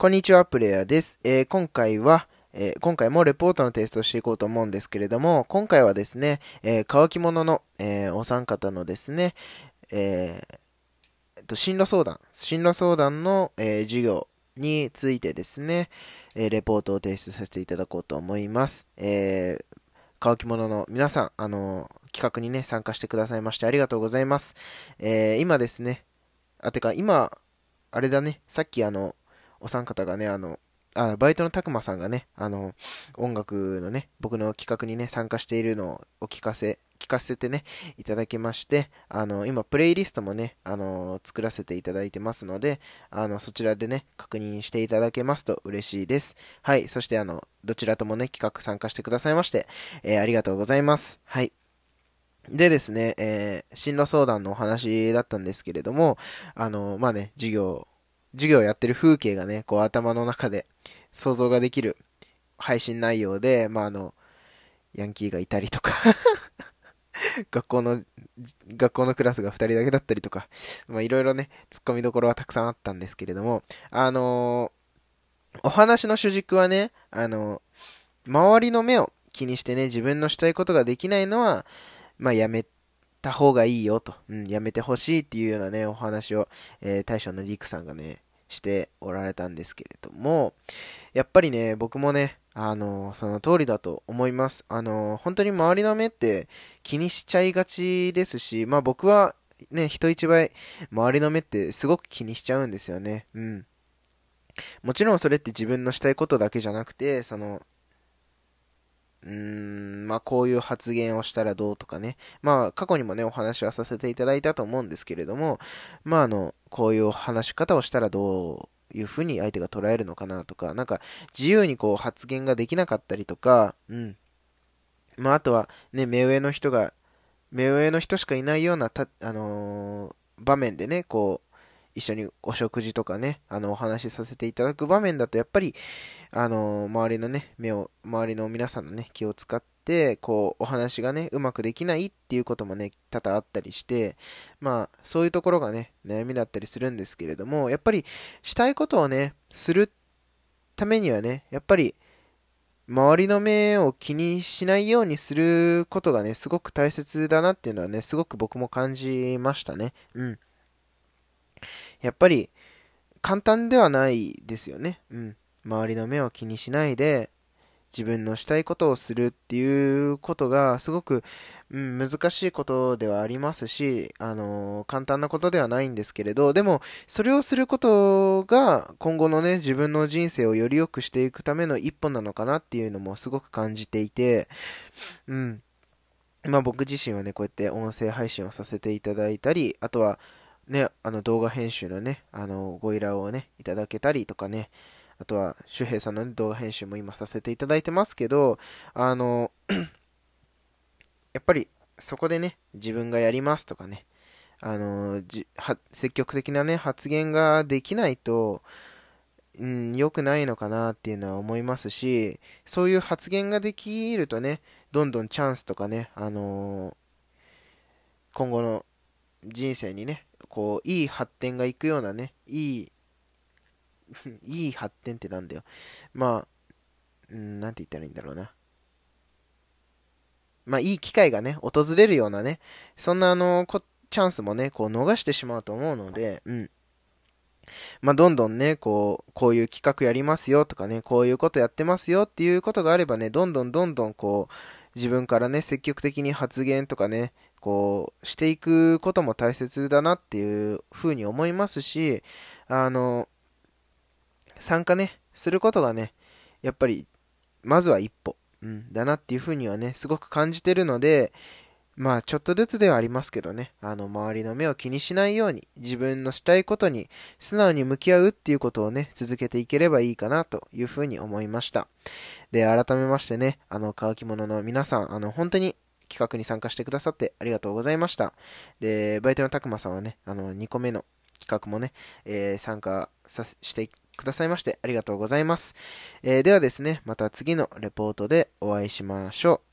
こんにちは、プレイヤーです。えー、今回は、えー、今回もレポートのテストをしていこうと思うんですけれども、今回はですね、えー、乾き物の、え、お三方のですね、えー、と進路相談、進路相談の、え、授業についてですね、え、レポートを提出させていただこうと思います。え、乾き物の皆さん、あの企画にね、参加してくださいましてありがとうございます。え、今ですね、あ、てか今、あれだね、さっきあの、お三方がね、あの、あバイトのたくまさんがね、あの、音楽のね、僕の企画にね、参加しているのをお聞かせ、聞かせてね、いただきまして、あの、今、プレイリストもね、あの、作らせていただいてますので、あの、そちらでね、確認していただけますと嬉しいです。はい、そしてあの、どちらともね、企画参加してくださいまして、えー、ありがとうございます。はい。でですね、えー、進路相談のお話だったんですけれども、あの、まあね、授業、授業やってる風景がね、こう頭の中で想像ができる配信内容で、まああの、ヤンキーがいたりとか 学校の、学校のクラスが2人だけだったりとか、まあいろいろね、突っ込みどころはたくさんあったんですけれども、あのー、お話の主軸はね、あのー、周りの目を気にしてね、自分のしたいことができないのは、まあ、やめた方がいいよと、うん、やめてほしいっていうようなね、お話を、えー、大将のリクさんがね、しておられたんですけれども、やっぱりね、僕もね、あの、その通りだと思います。あの、本当に周りの目って気にしちゃいがちですし、まあ僕はね、人一倍、周りの目ってすごく気にしちゃうんですよね。うん。もちろんそれって自分のしたいことだけじゃなくて、その、うーん、まあこういう発言をしたらどうとかね。まあ過去にもね、お話はさせていただいたと思うんですけれども、まああの、こういう話し方をしたらどういうふうに相手が捉えるのかなとか、なんか自由にこう発言ができなかったりとか、うん。まああとはね、目上の人が、目上の人しかいないようなた、あのー、場面でね、こう、一緒にお食事とかね、あの、お話しさせていただく場面だと、やっぱり、あの、周りのね、目を、周りの皆さんのね、気を使って、こう、お話がね、うまくできないっていうこともね、多々あったりして、まあ、そういうところがね、悩みだったりするんですけれども、やっぱり、したいことをね、するためにはね、やっぱり、周りの目を気にしないようにすることがね、すごく大切だなっていうのはね、すごく僕も感じましたね。うん。やっぱり簡単ではないですよね。うん。周りの目を気にしないで自分のしたいことをするっていうことがすごく、うん、難しいことではありますし、あの、簡単なことではないんですけれど、でもそれをすることが今後のね、自分の人生をより良くしていくための一歩なのかなっていうのもすごく感じていて、うん。まあ僕自身はね、こうやって音声配信をさせていただいたり、あとは、ね、あの動画編集のね、あのご依頼をね、いただけたりとかね、あとは、周平さんの、ね、動画編集も今させていただいてますけど、あの、やっぱりそこでね、自分がやりますとかね、あの、じは積極的なね、発言ができないと、うん、良くないのかなっていうのは思いますし、そういう発言ができるとね、どんどんチャンスとかね、あのー、今後の人生にね、こう、いい発展がいくようなね、いい、いい発展ってなんだよ。まあ、うん、なんて言ったらいいんだろうな。まあ、いい機会がね、訪れるようなね、そんなあの、チャンスもね、こう、逃してしまうと思うので、うん。まあ、どんどんね、こう、こういう企画やりますよとかね、こういうことやってますよっていうことがあればね、どんどんどんどんこう、自分からね、積極的に発言とかね、こう、していくことも大切だなっていうふうに思いますし、あの、参加ね、することがね、やっぱり、まずは一歩、うん、だなっていうふうにはね、すごく感じてるので、まあ、ちょっとずつではありますけどね、あの、周りの目を気にしないように、自分のしたいことに素直に向き合うっていうことをね、続けていければいいかなというふうに思いました。で、改めましてね、あの、乾き物の皆さん、あの、本当に企画に参加してくださってありがとうございました。で、バイトのたくまさんはね、あの、2個目の企画もね、えー、参加さしてくださいましてありがとうございます。えー、ではですね、また次のレポートでお会いしましょう。